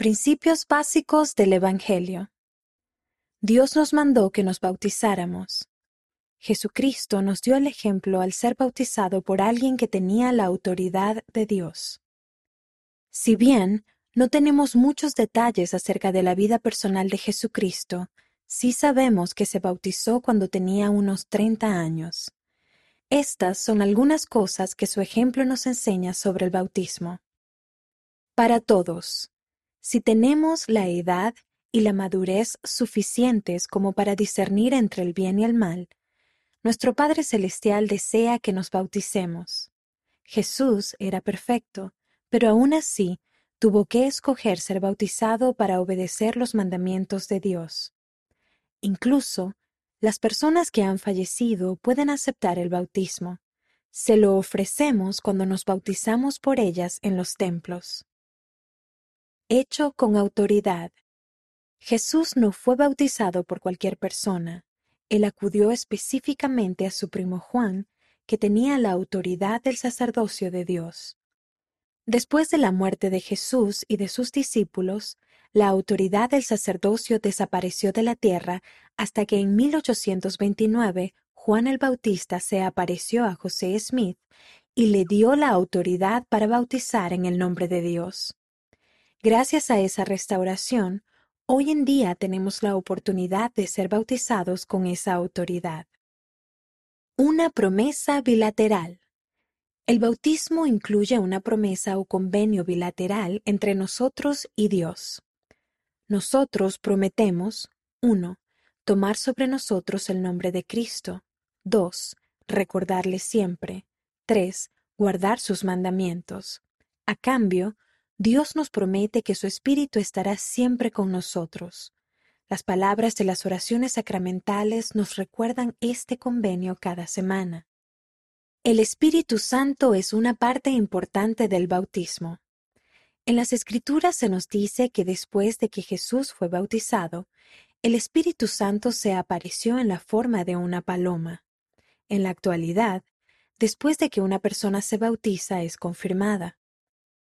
Principios básicos del Evangelio. Dios nos mandó que nos bautizáramos. Jesucristo nos dio el ejemplo al ser bautizado por alguien que tenía la autoridad de Dios. Si bien no tenemos muchos detalles acerca de la vida personal de Jesucristo, sí sabemos que se bautizó cuando tenía unos treinta años. Estas son algunas cosas que su ejemplo nos enseña sobre el bautismo. Para todos. Si tenemos la edad y la madurez suficientes como para discernir entre el bien y el mal, nuestro Padre Celestial desea que nos bauticemos. Jesús era perfecto, pero aún así tuvo que escoger ser bautizado para obedecer los mandamientos de Dios. Incluso, las personas que han fallecido pueden aceptar el bautismo. Se lo ofrecemos cuando nos bautizamos por ellas en los templos hecho con autoridad. Jesús no fue bautizado por cualquier persona. Él acudió específicamente a su primo Juan, que tenía la autoridad del sacerdocio de Dios. Después de la muerte de Jesús y de sus discípulos, la autoridad del sacerdocio desapareció de la tierra hasta que en 1829 Juan el Bautista se apareció a José Smith y le dio la autoridad para bautizar en el nombre de Dios. Gracias a esa restauración, hoy en día tenemos la oportunidad de ser bautizados con esa autoridad. Una promesa bilateral. El bautismo incluye una promesa o convenio bilateral entre nosotros y Dios. Nosotros prometemos 1. Tomar sobre nosotros el nombre de Cristo. 2. Recordarle siempre. 3. Guardar sus mandamientos. A cambio, Dios nos promete que su Espíritu estará siempre con nosotros. Las palabras de las oraciones sacramentales nos recuerdan este convenio cada semana. El Espíritu Santo es una parte importante del bautismo. En las Escrituras se nos dice que después de que Jesús fue bautizado, el Espíritu Santo se apareció en la forma de una paloma. En la actualidad, después de que una persona se bautiza es confirmada.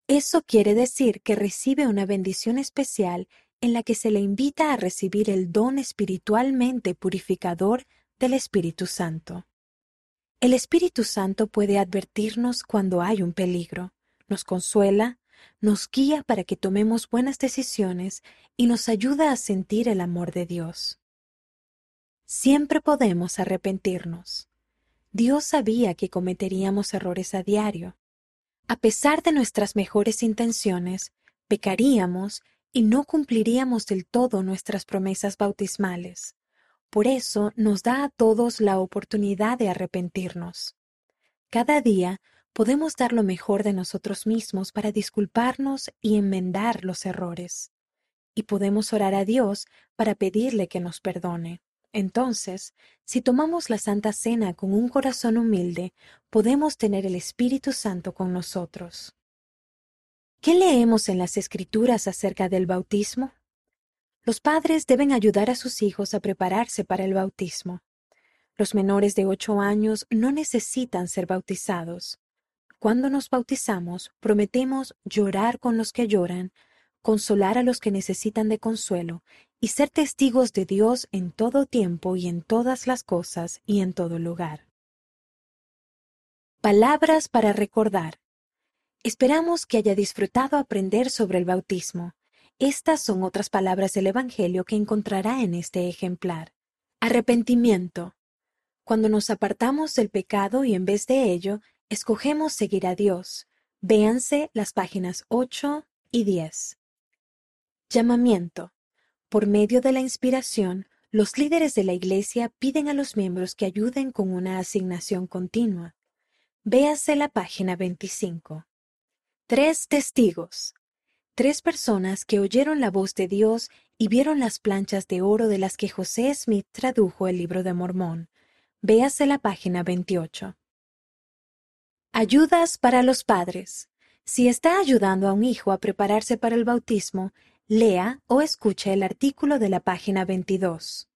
Eso quiere decir que recibe una bendición especial en la que se le invita a recibir el don espiritualmente purificador del Espíritu Santo. El Espíritu Santo puede advertirnos cuando hay un peligro, nos consuela, nos guía para que tomemos buenas decisiones y nos ayuda a sentir el amor de Dios. Siempre podemos arrepentirnos. Dios sabía que cometeríamos errores a diario, a pesar de nuestras mejores intenciones, pecaríamos y no cumpliríamos del todo nuestras promesas bautismales. Por eso nos da a todos la oportunidad de arrepentirnos. Cada día podemos dar lo mejor de nosotros mismos para disculparnos y enmendar los errores. Y podemos orar a Dios para pedirle que nos perdone. Entonces, si tomamos la Santa Cena con un corazón humilde, podemos tener el Espíritu Santo con nosotros. ¿Qué leemos en las Escrituras acerca del bautismo? Los padres deben ayudar a sus hijos a prepararse para el bautismo. Los menores de ocho años no necesitan ser bautizados. Cuando nos bautizamos, prometemos llorar con los que lloran, consolar a los que necesitan de consuelo y ser testigos de Dios en todo tiempo y en todas las cosas y en todo lugar. Palabras para recordar. Esperamos que haya disfrutado aprender sobre el bautismo. Estas son otras palabras del Evangelio que encontrará en este ejemplar. Arrepentimiento. Cuando nos apartamos del pecado y en vez de ello, escogemos seguir a Dios. Véanse las páginas 8 y 10. Llamamiento. Por medio de la inspiración, los líderes de la Iglesia piden a los miembros que ayuden con una asignación continua. Véase la página 25. Tres testigos. Tres personas que oyeron la voz de Dios y vieron las planchas de oro de las que José Smith tradujo el libro de Mormón. Véase la página 28. Ayudas para los padres. Si está ayudando a un hijo a prepararse para el bautismo, lea o escuche el artículo de la página 22.